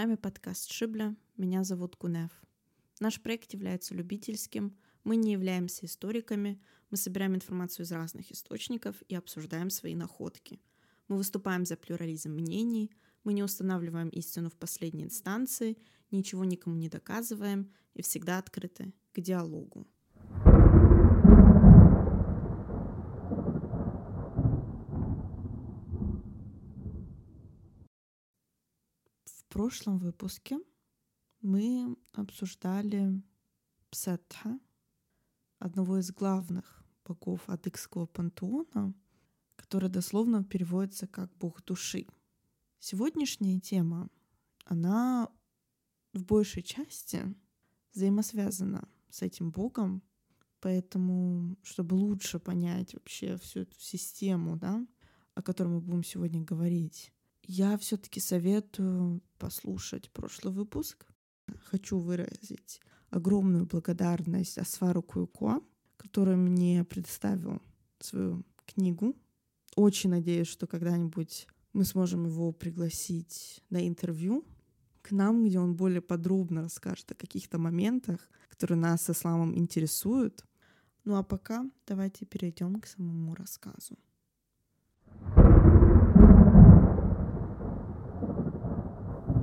вами подкаст Шибля. Меня зовут Кунев. Наш проект является любительским. Мы не являемся историками. Мы собираем информацию из разных источников и обсуждаем свои находки. Мы выступаем за плюрализм мнений. Мы не устанавливаем истину в последней инстанции, ничего никому не доказываем и всегда открыты к диалогу. Прошлом выпуске мы обсуждали Псетха, одного из главных богов адыгского пантеона, который дословно переводится как бог души. Сегодняшняя тема, она в большей части взаимосвязана с этим богом, поэтому, чтобы лучше понять вообще всю эту систему, да, о которой мы будем сегодня говорить, я все-таки советую послушать прошлый выпуск. Хочу выразить огромную благодарность Асфару Куйко, который мне предоставил свою книгу. Очень надеюсь, что когда-нибудь мы сможем его пригласить на интервью к нам, где он более подробно расскажет о каких-то моментах, которые нас с исламом интересуют. Ну а пока давайте перейдем к самому рассказу.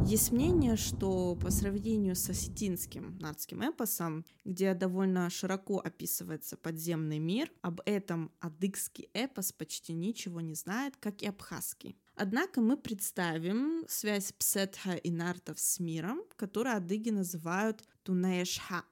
Есть мнение, что по сравнению с осетинским нардским эпосом, где довольно широко описывается подземный мир, об этом адыгский эпос почти ничего не знает, как и абхазский. Однако мы представим связь Псетха и Нартов с миром, который адыги называют Тунеешха,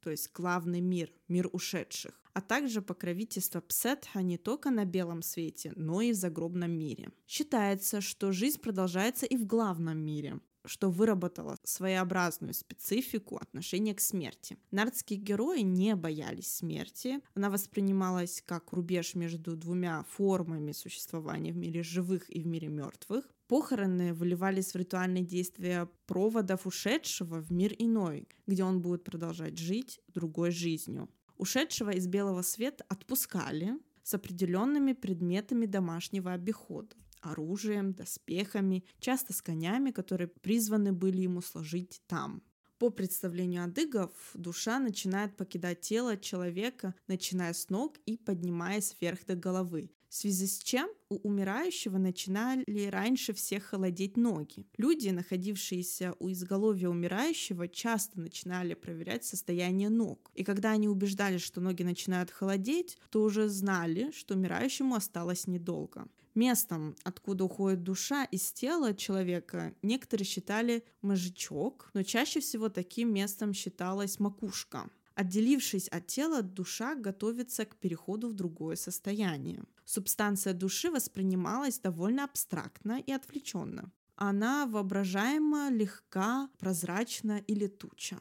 то есть главный мир, мир ушедших, а также покровительство Псетха не только на белом свете, но и в загробном мире. Считается, что жизнь продолжается и в главном мире, что выработало своеобразную специфику отношения к смерти. Нардские герои не боялись смерти. Она воспринималась как рубеж между двумя формами существования в мире живых и в мире мертвых. Похороны выливались в ритуальные действия проводов ушедшего в мир иной, где он будет продолжать жить другой жизнью. Ушедшего из белого света отпускали с определенными предметами домашнего обихода оружием, доспехами, часто с конями, которые призваны были ему сложить там. По представлению адыгов, душа начинает покидать тело человека, начиная с ног и поднимаясь вверх до головы, в связи с чем у умирающего начинали раньше всех холодеть ноги. Люди, находившиеся у изголовья умирающего, часто начинали проверять состояние ног. И когда они убеждались, что ноги начинают холодеть, то уже знали, что умирающему осталось недолго. Местом, откуда уходит душа из тела человека, некоторые считали мозжечок, но чаще всего таким местом считалась макушка. Отделившись от тела, душа готовится к переходу в другое состояние. Субстанция души воспринималась довольно абстрактно и отвлеченно. Она воображаема, легка, прозрачна и летуча.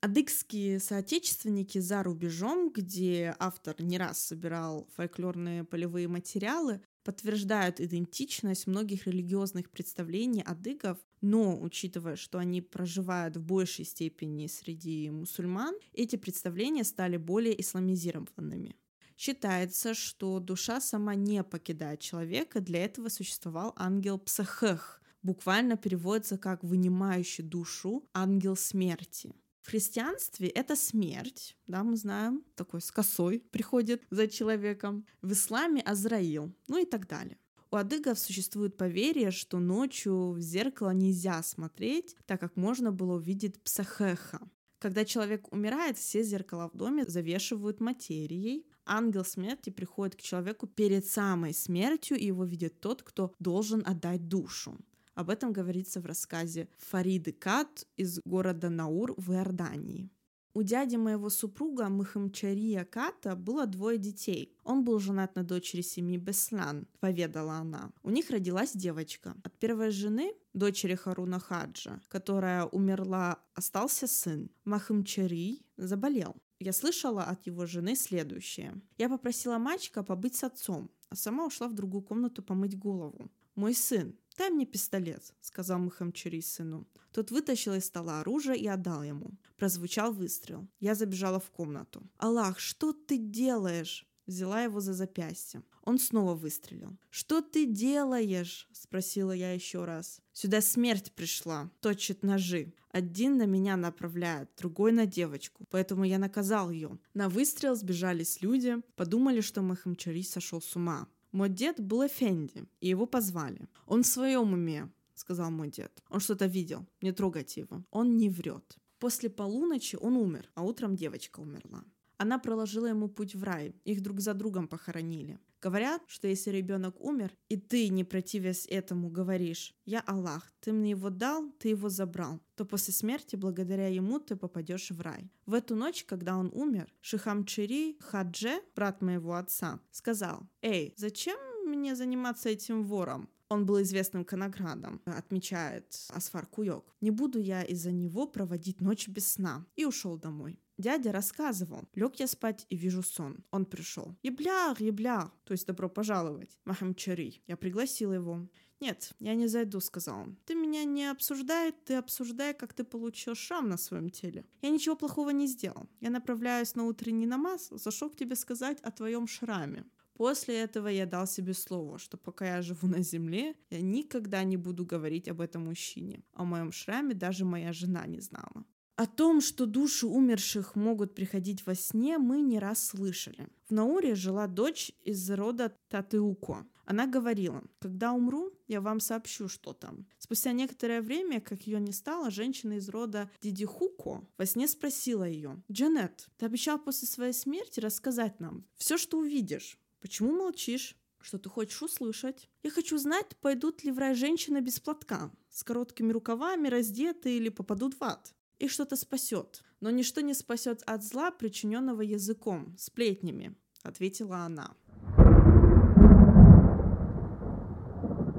Адыгские соотечественники за рубежом, где автор не раз собирал фольклорные полевые материалы, подтверждают идентичность многих религиозных представлений адыгов, но учитывая, что они проживают в большей степени среди мусульман, эти представления стали более исламизированными. Считается, что душа сама не покидает человека, для этого существовал ангел Псахех, буквально переводится как «вынимающий душу ангел смерти». В христианстве это смерть, да, мы знаем, такой с косой приходит за человеком. В исламе Азраил, ну и так далее. У адыгов существует поверье, что ночью в зеркало нельзя смотреть, так как можно было увидеть псахеха. Когда человек умирает, все зеркала в доме завешивают материей. Ангел смерти приходит к человеку перед самой смертью, и его видит тот, кто должен отдать душу. Об этом говорится в рассказе Фариды Кат из города Наур в Иордании. У дяди моего супруга Махамчария Ката было двое детей. Он был женат на дочери семьи Беслан, поведала она. У них родилась девочка. От первой жены, дочери Харуна Хаджа, которая умерла, остался сын. Махамчари заболел. Я слышала от его жены следующее. Я попросила мальчика побыть с отцом, а сама ушла в другую комнату помыть голову. Мой сын, «Дай мне пистолет», — сказал Мухамчури сыну. Тот вытащил из стола оружие и отдал ему. Прозвучал выстрел. Я забежала в комнату. «Аллах, что ты делаешь?» — взяла его за запястье. Он снова выстрелил. «Что ты делаешь?» — спросила я еще раз. «Сюда смерть пришла, точит ножи. Один на меня направляет, другой на девочку, поэтому я наказал ее. На выстрел сбежались люди, подумали, что Махамчари сошел с ума. Мой дед был Эфенди, и его позвали. Он в своем уме, сказал мой дед. Он что-то видел, не трогайте его. Он не врет. После полуночи он умер, а утром девочка умерла. Она проложила ему путь в рай. Их друг за другом похоронили. Говорят, что если ребенок умер, и ты, не противясь этому, говоришь «Я Аллах, ты мне его дал, ты его забрал», то после смерти благодаря ему ты попадешь в рай. В эту ночь, когда он умер, Шихамчири Хадже, брат моего отца, сказал «Эй, зачем мне заниматься этим вором? Он был известным коноградом, отмечает Асфар Куйок. Не буду я из-за него проводить ночь без сна. И ушел домой. Дядя рассказывал. Лег я спать и вижу сон. Он пришел. Ебляр, ебляр, то есть добро пожаловать. Махамчари. Я пригласил его. «Нет, я не зайду», — сказал он. «Ты меня не обсуждай, ты обсуждай, как ты получил шрам на своем теле. Я ничего плохого не сделал. Я направляюсь на утренний намаз, зашел к тебе сказать о твоем шраме. После этого я дал себе слово, что пока я живу на земле, я никогда не буду говорить об этом мужчине. О моем шраме даже моя жена не знала. О том, что души умерших могут приходить во сне, мы не раз слышали. В Науре жила дочь из рода Татыуко. Она говорила, когда умру, я вам сообщу, что там. Спустя некоторое время, как ее не стало, женщина из рода Дидихуко во сне спросила ее, «Джанет, ты обещал после своей смерти рассказать нам все, что увидишь. Почему молчишь? Что ты хочешь услышать? Я хочу знать, пойдут ли в рай женщины без платка, с короткими рукавами, раздеты или попадут в ад. Их что-то спасет. Но ничто не спасет от зла, причиненного языком, сплетнями, ответила она.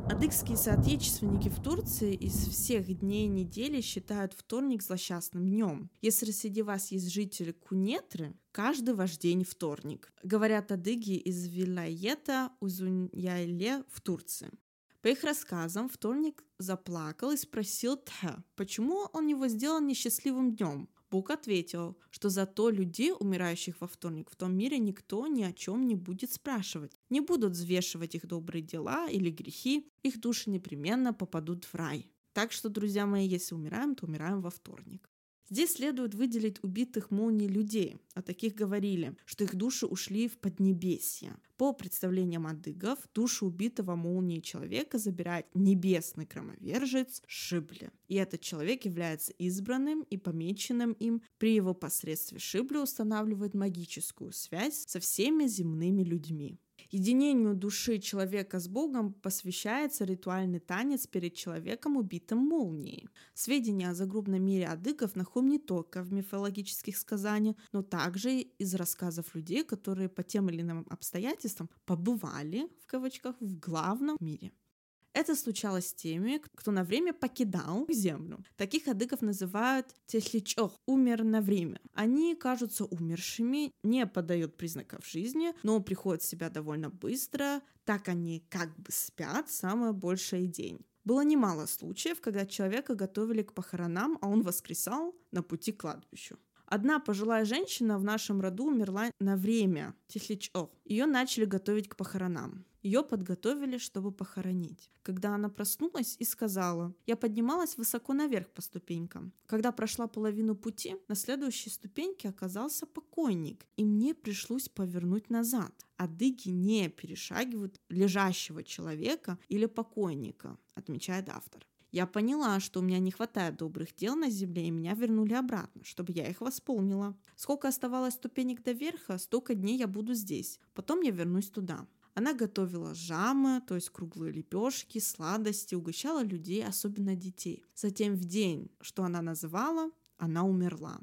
Адыгские соотечественники в Турции из всех дней недели считают вторник злосчастным днем. Если среди вас есть жители Кунетры, каждый ваш день вторник. Говорят адыги из Вилаета Узуньяйле в Турции. По их рассказам, вторник заплакал и спросил Тха, почему он его сделал несчастливым днем. Бог ответил, что зато людей, умирающих во вторник, в том мире никто ни о чем не будет спрашивать. Не будут взвешивать их добрые дела или грехи, их души непременно попадут в рай. Так что, друзья мои, если умираем, то умираем во вторник. Здесь следует выделить убитых молнией людей. О таких говорили, что их души ушли в Поднебесье. По представлениям адыгов, душу убитого молнией человека забирает небесный громовержец Шибли. И этот человек является избранным и помеченным им. При его посредстве Шибли устанавливает магическую связь со всеми земными людьми. Единению души человека с Богом посвящается ритуальный танец перед человеком, убитым молнией. Сведения о загробном мире адыгов находим не только в мифологических сказаниях, но также из рассказов людей, которые по тем или иным обстоятельствам побывали, в кавычках, в главном мире. Это случалось с теми, кто на время покидал землю. Таких адыгов называют тесличох, умер на время. Они кажутся умершими, не подают признаков жизни, но приходят в себя довольно быстро, так они как бы спят самое большее день. Было немало случаев, когда человека готовили к похоронам, а он воскресал на пути к кладбищу. Одна пожилая женщина в нашем роду умерла на время. Ее начали готовить к похоронам. Ее подготовили, чтобы похоронить. Когда она проснулась и сказала, я поднималась высоко наверх по ступенькам. Когда прошла половину пути, на следующей ступеньке оказался покойник, и мне пришлось повернуть назад. А дыги не перешагивают лежащего человека или покойника, отмечает автор. Я поняла, что у меня не хватает добрых дел на земле, и меня вернули обратно, чтобы я их восполнила. Сколько оставалось ступенек до верха, столько дней я буду здесь. Потом я вернусь туда. Она готовила жамы, то есть круглые лепешки, сладости, угощала людей, особенно детей. Затем в день, что она называла, она умерла.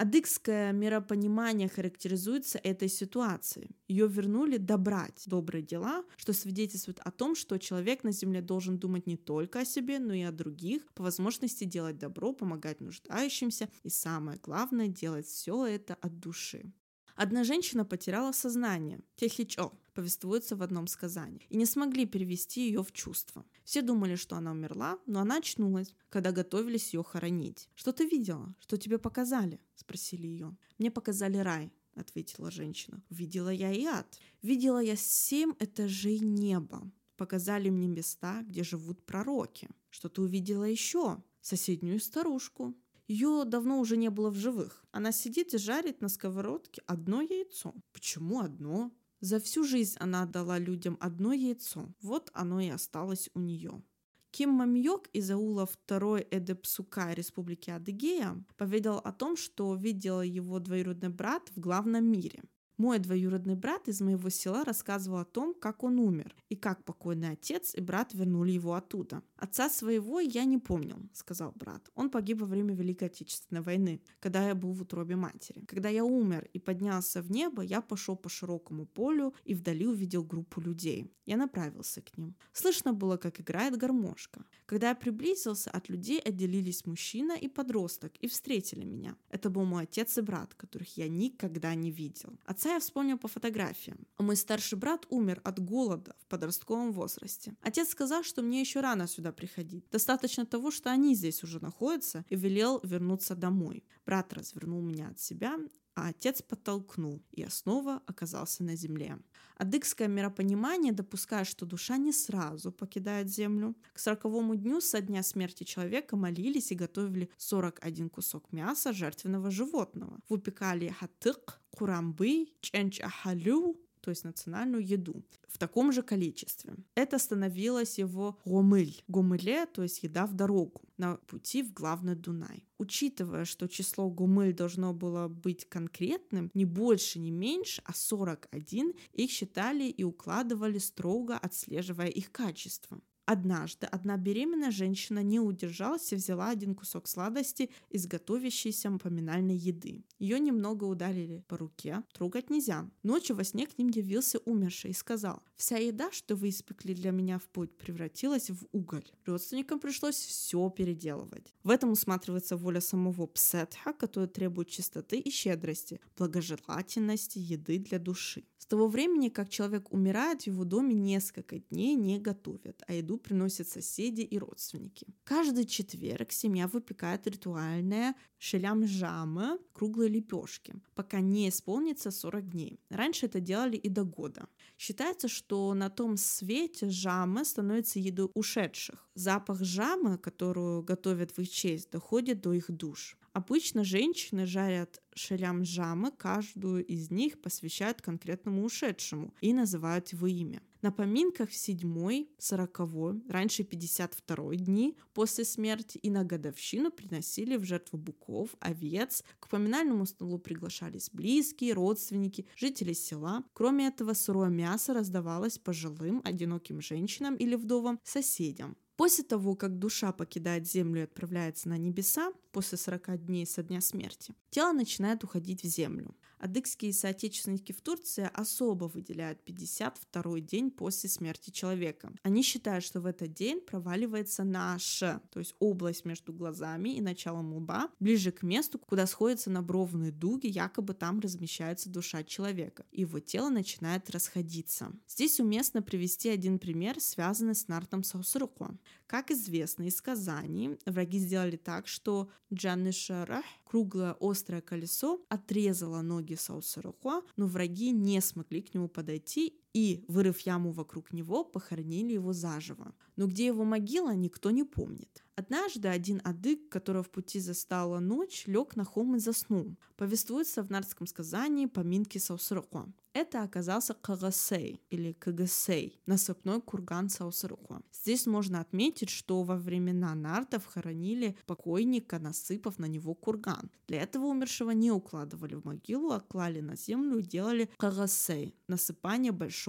Адыгское миропонимание характеризуется этой ситуацией. Ее вернули добрать добрые дела, что свидетельствует о том, что человек на земле должен думать не только о себе, но и о других, по возможности делать добро, помогать нуждающимся и самое главное, делать все это от души. Одна женщина потеряла сознание, Техичо, повествуется в одном сказании, и не смогли перевести ее в чувство. Все думали, что она умерла, но она очнулась, когда готовились ее хоронить. «Что ты видела? Что тебе показали?» – спросили ее. «Мне показали рай», — ответила женщина. «Видела я и ад. Видела я семь этажей неба. Показали мне места, где живут пророки. Что ты увидела еще? Соседнюю старушку. Ее давно уже не было в живых. Она сидит и жарит на сковородке одно яйцо. Почему одно? За всю жизнь она отдала людям одно яйцо. Вот оно и осталось у нее. Ким Мамьёк из аула 2 Эдепсука Республики Адыгея поведал о том, что видел его двоюродный брат в главном мире. Мой двоюродный брат из моего села рассказывал о том, как он умер, и как покойный отец и брат вернули его оттуда. «Отца своего я не помнил», — сказал брат. «Он погиб во время Великой Отечественной войны, когда я был в утробе матери. Когда я умер и поднялся в небо, я пошел по широкому полю и вдали увидел группу людей. Я направился к ним. Слышно было, как играет гармошка. Когда я приблизился, от людей отделились мужчина и подросток и встретили меня. Это был мой отец и брат, которых я никогда не видел. Отца я вспомнил по фотографиям. Мой старший брат умер от голода в подростковом возрасте. Отец сказал, что мне еще рано сюда приходить. Достаточно того, что они здесь уже находятся, и велел вернуться домой. Брат развернул меня от себя, а отец подтолкнул, и я снова оказался на земле. Адыгское миропонимание допускает, что душа не сразу покидает землю. К сороковому дню со дня смерти человека молились и готовили 41 кусок мяса жертвенного животного. Выпекали хатык, курамбы, ченч ахалю, то есть национальную еду, в таком же количестве. Это становилось его гомыль. Гомыле, то есть еда в дорогу, на пути в главный Дунай. Учитывая, что число гумыль должно было быть конкретным, не больше, не меньше, а 41, их считали и укладывали строго, отслеживая их качество. Однажды одна беременная женщина не удержалась и взяла один кусок сладости из готовящейся поминальной еды. Ее немного ударили по руке, трогать нельзя. Ночью во сне к ним явился умерший и сказал, «Вся еда, что вы испекли для меня в путь, превратилась в уголь. Родственникам пришлось все переделывать». В этом усматривается воля самого Псетха, которая требует чистоты и щедрости, благожелательности еды для души. Того времени, как человек умирает, в его доме несколько дней не готовят, а еду приносят соседи и родственники. Каждый четверг семья выпекает ритуальное шелям жама, круглые лепешки, пока не исполнится 40 дней. Раньше это делали и до года. Считается, что на том свете жама становится едой ушедших. Запах жамы, которую готовят в их честь, доходит до их душ. Обычно женщины жарят шелям жамы, каждую из них посвящают конкретному ушедшему и называют его имя. На поминках в седьмой, сороковой, раньше 52 дни после смерти и на годовщину приносили в жертву буков, овец. К поминальному столу приглашались близкие, родственники, жители села. Кроме этого, сырое мясо раздавалось пожилым, одиноким женщинам или вдовам, соседям. После того, как душа покидает землю и отправляется на небеса, после 40 дней со дня смерти, тело начинает уходить в землю. Адыгские соотечественники в Турции особо выделяют 52-й день после смерти человека. Они считают, что в этот день проваливается наша, то есть область между глазами и началом лба, ближе к месту, куда сходятся набровные дуги, якобы там размещается душа человека, и его тело начинает расходиться. Здесь уместно привести один пример, связанный с Нартом Саусруко. Как известно из сказаний, враги сделали так, что Джанны Шарах, круглое острое колесо, отрезало ноги Саусарухуа, но враги не смогли к нему подойти и, вырыв яму вокруг него, похоронили его заживо. Но где его могила, никто не помнит. Однажды один адык, которого в пути застала ночь, лег на холм и заснул. Повествуется в нардском сказании поминки Саусарухуа. Это оказался Кагасей или Кагасей, насыпной курган Саусарухуа. Здесь можно отметить, что во времена нардов хоронили покойника, насыпав на него курган. Для этого умершего не укладывали в могилу, а клали на землю и делали Кагасей, насыпание большого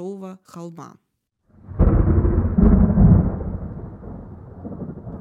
холма.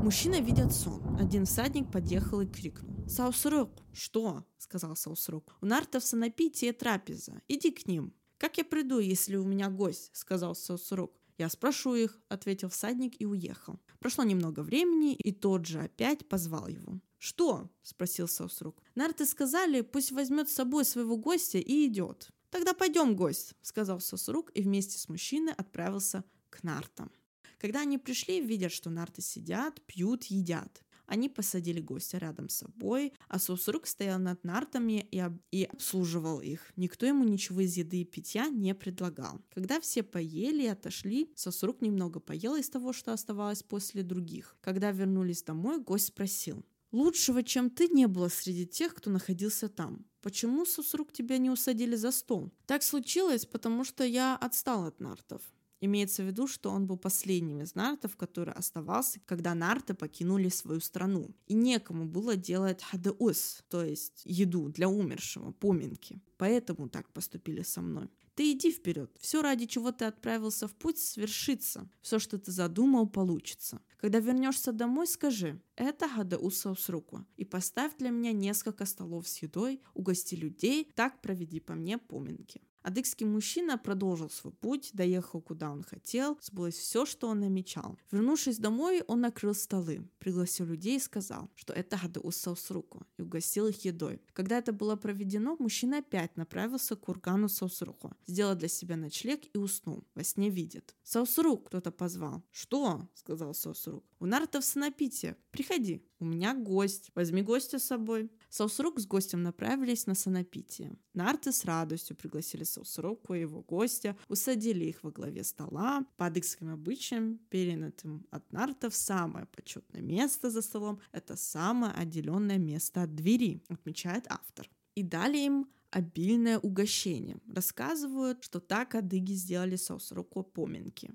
Мужчина видит сон. Один всадник подъехал и крикнул. «Саусрук!» «Что?» — сказал Саусрук. «У нартов санапитие трапеза. Иди к ним». «Как я приду, если у меня гость?» — сказал Саусрук. «Я спрошу их», — ответил всадник и уехал. Прошло немного времени, и тот же опять позвал его. «Что?» — спросил Саусрук. «Нарты сказали, пусть возьмет с собой своего гостя и идет». «Тогда пойдем, гость», — сказал Саусрук и вместе с мужчиной отправился к нартам. Когда они пришли, видят, что нарты сидят, пьют, едят. Они посадили гостя рядом с собой, а Саусрук стоял над нартами и, об... и обслуживал их. Никто ему ничего из еды и питья не предлагал. Когда все поели и отошли, Саусрук немного поел из того, что оставалось после других. Когда вернулись домой, гость спросил, Лучшего, чем ты, не было среди тех, кто находился там. Почему, Сусрук, тебя не усадили за стол? Так случилось, потому что я отстал от нартов. Имеется в виду, что он был последним из нартов, который оставался, когда нарты покинули свою страну. И некому было делать хадеус, то есть еду для умершего, поминки. Поэтому так поступили со мной. Ты иди вперед. Все, ради чего ты отправился в путь, свершится. Все, что ты задумал, получится. Когда вернешься домой, скажи «Это Хадаусау с руку» и поставь для меня несколько столов с едой, угости людей, так проведи по мне поминки. Адыгский мужчина продолжил свой путь, доехал куда он хотел, сбылось все, что он намечал. Вернувшись домой, он накрыл столы, пригласил людей и сказал, что это Гадаус Саусруку, и угостил их едой. Когда это было проведено, мужчина опять направился к кургану Саусруку, сделал для себя ночлег и уснул. Во сне видит. «Саусрук!» кто-то позвал. «Что?» — сказал Саусрук. «У Нартов санапитие. Приходи. У меня гость. Возьми гостя с собой». Саусрук с гостем направились на санапитие. Нарты с радостью пригласили Саусруку и его гостя, усадили их во главе стола. По адыгским обычаям, перенятым от нартов, самое почетное место за столом – это самое отделенное место от двери, отмечает автор. И дали им обильное угощение. Рассказывают, что так адыги сделали Саусруку поминки.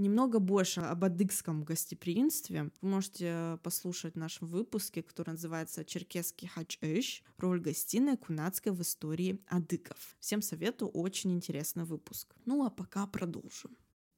Немного больше об адыгском гостеприимстве вы можете послушать в нашем выпуске, который называется «Черкесский хач-эш. Роль гостиной кунацкой в истории адыгов». Всем советую, очень интересный выпуск. Ну а пока продолжим.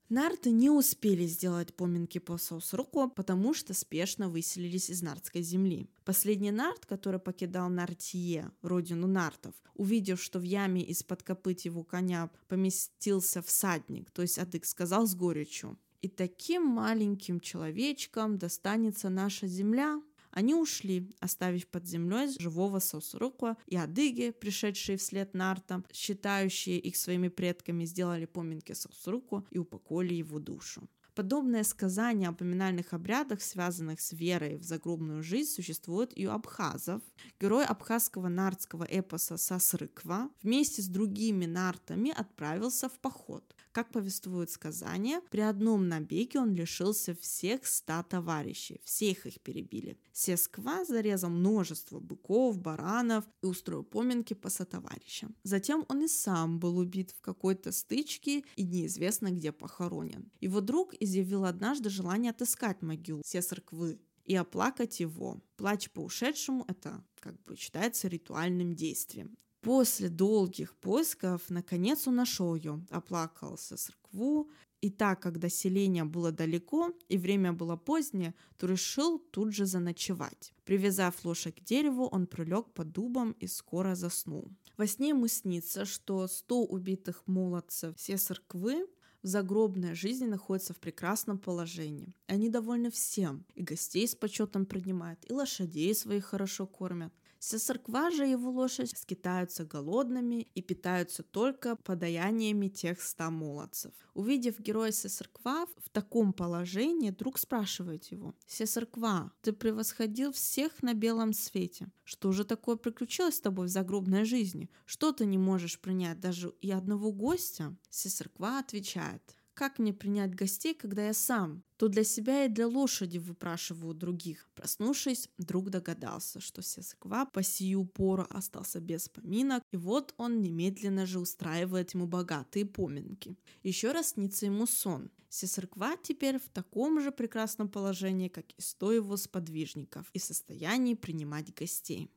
Нарты не успели сделать поминки по Саусруку, потому что спешно выселились из нартской земли. Последний нарт, который покидал Нартие, родину нартов, увидев, что в яме из-под копыт его коня поместился всадник, то есть Адык сказал с горечью, «И таким маленьким человечкам достанется наша земля?» Они ушли, оставив под землей живого Сосурука, и адыги, пришедшие вслед Нарта, считающие их своими предками, сделали поминки Сосуруку и упокоили его душу. Подобное сказание о поминальных обрядах, связанных с верой в загробную жизнь, существует и у абхазов. Герой абхазского нартского эпоса Сасрыква вместе с другими нартами отправился в поход. Как повествует сказание, при одном набеге он лишился всех ста товарищей, всех их перебили. Сесква зарезал множество быков, баранов и устроил поминки по сотоварищам. Затем он и сам был убит в какой-то стычке и неизвестно где похоронен. Его друг изъявил однажды желание отыскать могилу Сесарквы и оплакать его. Плач по ушедшему – это как бы считается ритуальным действием. После долгих поисков, наконец он нашел ее, оплакался церкву, и так как до селения было далеко и время было позднее, то решил тут же заночевать. Привязав лошадь к дереву, он прилег под дубом и скоро заснул. Во сне ему снится, что сто убитых молодцев все церквы в загробной жизни находятся в прекрасном положении. Они довольны всем, и гостей с почетом принимают, и лошадей своих хорошо кормят. Сесарква же его лошадь скитаются голодными и питаются только подаяниями тех ста молодцев. Увидев героя Сесарква в таком положении, друг спрашивает его, «Сесарква, ты превосходил всех на белом свете. Что же такое приключилось с тобой в загробной жизни? Что ты не можешь принять даже и одного гостя?» Сесарква отвечает, как мне принять гостей, когда я сам? То для себя и для лошади выпрашиваю других. Проснувшись, друг догадался, что Сесква по сию пору остался без поминок, и вот он немедленно же устраивает ему богатые поминки. Еще раз снится ему сон. Сесарква теперь в таком же прекрасном положении, как и сто его сподвижников, и в состоянии принимать гостей.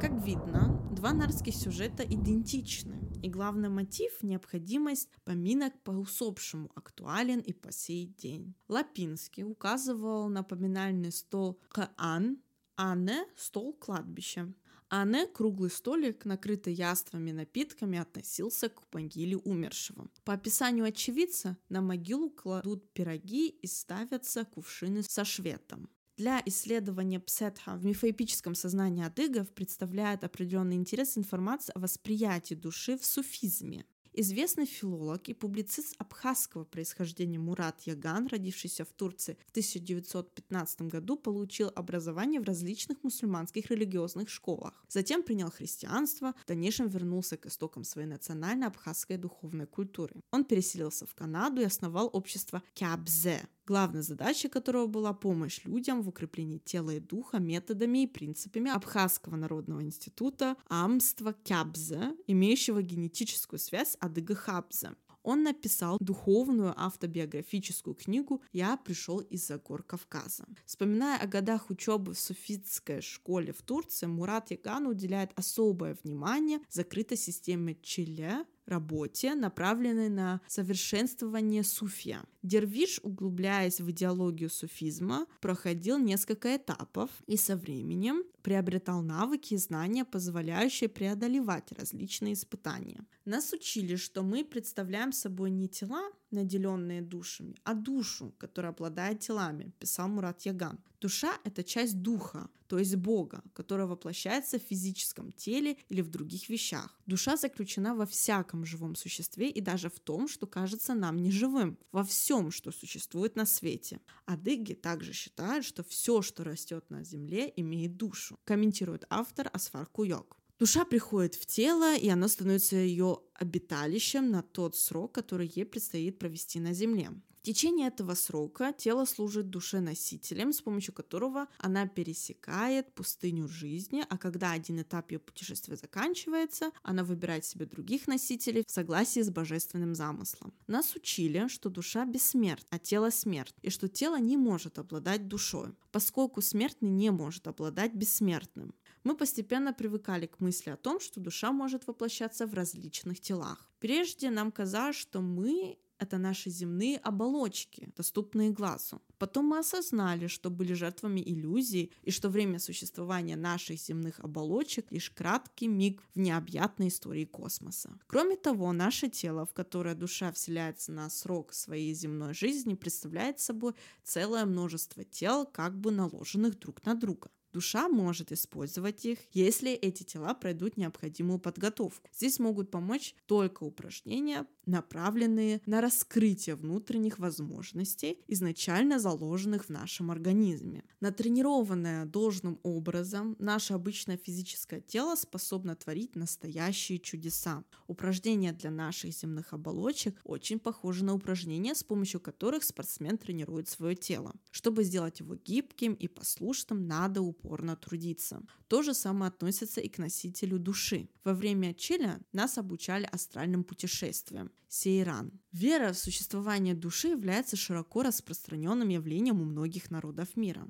Как видно, два нарских сюжета идентичны, и главный мотив – необходимость поминок по усопшему актуален и по сей день. Лапинский указывал на поминальный стол Каан, а не стол кладбища. А не круглый столик, накрытый яствами напитками, относился к могиле умершего. По описанию очевидца, на могилу кладут пироги и ставятся кувшины со шветом. Для исследования псетха в мифоэпическом сознании адыгов представляет определенный интерес информация о восприятии души в суфизме. Известный филолог и публицист абхазского происхождения Мурат Яган, родившийся в Турции в 1915 году, получил образование в различных мусульманских религиозных школах. Затем принял христианство, в дальнейшем вернулся к истокам своей национальной абхазской духовной культуры. Он переселился в Канаду и основал общество Кябзе, главной задачей которого была помощь людям в укреплении тела и духа методами и принципами Абхазского народного института Амства Кябзе, имеющего генетическую связь с Адыга Хабзе он написал духовную автобиографическую книгу «Я пришел из-за гор Кавказа». Вспоминая о годах учебы в суфитской школе в Турции, Мурат Яган уделяет особое внимание закрытой системе Чиле, работе, направленной на совершенствование суфия. Дервиш, углубляясь в идеологию суфизма, проходил несколько этапов и со временем приобретал навыки и знания, позволяющие преодолевать различные испытания. Нас учили, что мы представляем собой не тела, наделенные душами, а душу, которая обладает телами, писал Мурат Яган. Душа — это часть духа, то есть Бога, которая воплощается в физическом теле или в других вещах. Душа заключена во всяком живом существе и даже в том, что кажется нам неживым, во всем, что существует на свете. Адыги также считают, что все, что растет на земле, имеет душу, комментирует автор Асфар Куйок. Душа приходит в тело, и оно становится ее обиталищем на тот срок, который ей предстоит провести на Земле. В течение этого срока тело служит душе-носителем, с помощью которого она пересекает пустыню жизни, а когда один этап ее путешествия заканчивается, она выбирает себе других носителей в согласии с божественным замыслом. Нас учили, что душа бессмертна, а тело смерть, и что тело не может обладать душой, поскольку смертный не может обладать бессмертным мы постепенно привыкали к мысли о том, что душа может воплощаться в различных телах. Прежде нам казалось, что мы это наши земные оболочки, доступные глазу. Потом мы осознали, что были жертвами иллюзий и что время существования наших земных оболочек лишь краткий миг в необъятной истории космоса. Кроме того, наше тело, в которое душа вселяется на срок своей земной жизни, представляет собой целое множество тел, как бы наложенных друг на друга. Душа может использовать их, если эти тела пройдут необходимую подготовку. Здесь могут помочь только упражнения, направленные на раскрытие внутренних возможностей, изначально заложенных в нашем организме. Натренированное должным образом, наше обычное физическое тело способно творить настоящие чудеса. Упражнения для наших земных оболочек очень похожи на упражнения, с помощью которых спортсмен тренирует свое тело. Чтобы сделать его гибким и послушным, надо упорно трудиться. То же самое относится и к носителю души. Во время челя нас обучали астральным путешествиям. Сейран. Вера в существование души является широко распространенным явлением у многих народов мира.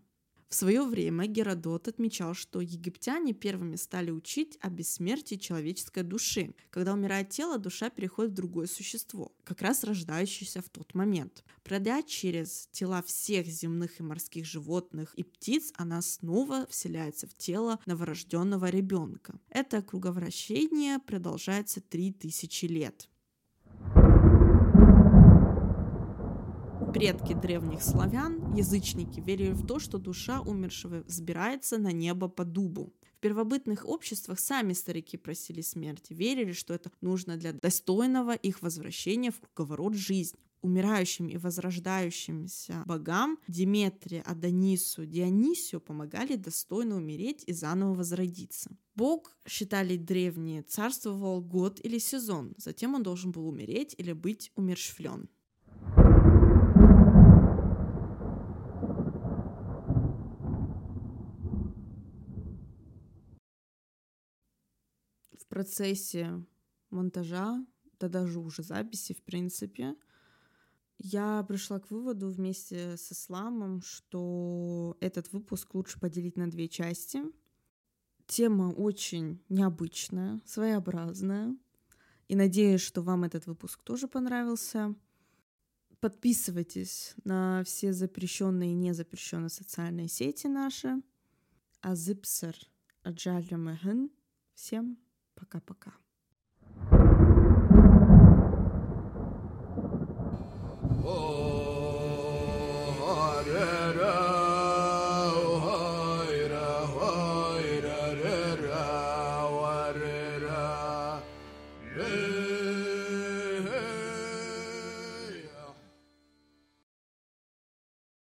Свое время Геродот отмечал, что египтяне первыми стали учить о бессмертии человеческой души. Когда умирает тело, душа переходит в другое существо, как раз рождающееся в тот момент. Пройдя через тела всех земных и морских животных и птиц, она снова вселяется в тело новорожденного ребенка. Это круговращение продолжается 3000 лет. Предки древних славян, язычники, верили в то, что душа умершего взбирается на небо по дубу. В первобытных обществах сами старики просили смерти, верили, что это нужно для достойного их возвращения в круговорот жизни. Умирающим и возрождающимся богам Диметре, Адонису, Дионисию помогали достойно умереть и заново возродиться. Бог, считали древние, царствовал год или сезон, затем он должен был умереть или быть умершвлен. в процессе монтажа, да даже уже записи, в принципе, я пришла к выводу вместе с Исламом, что этот выпуск лучше поделить на две части. Тема очень необычная, своеобразная. И надеюсь, что вам этот выпуск тоже понравился. Подписывайтесь на все запрещенные и незапрещенные социальные сети наши. Азипсер Аджалямахын. Всем Пока-пока. Oh.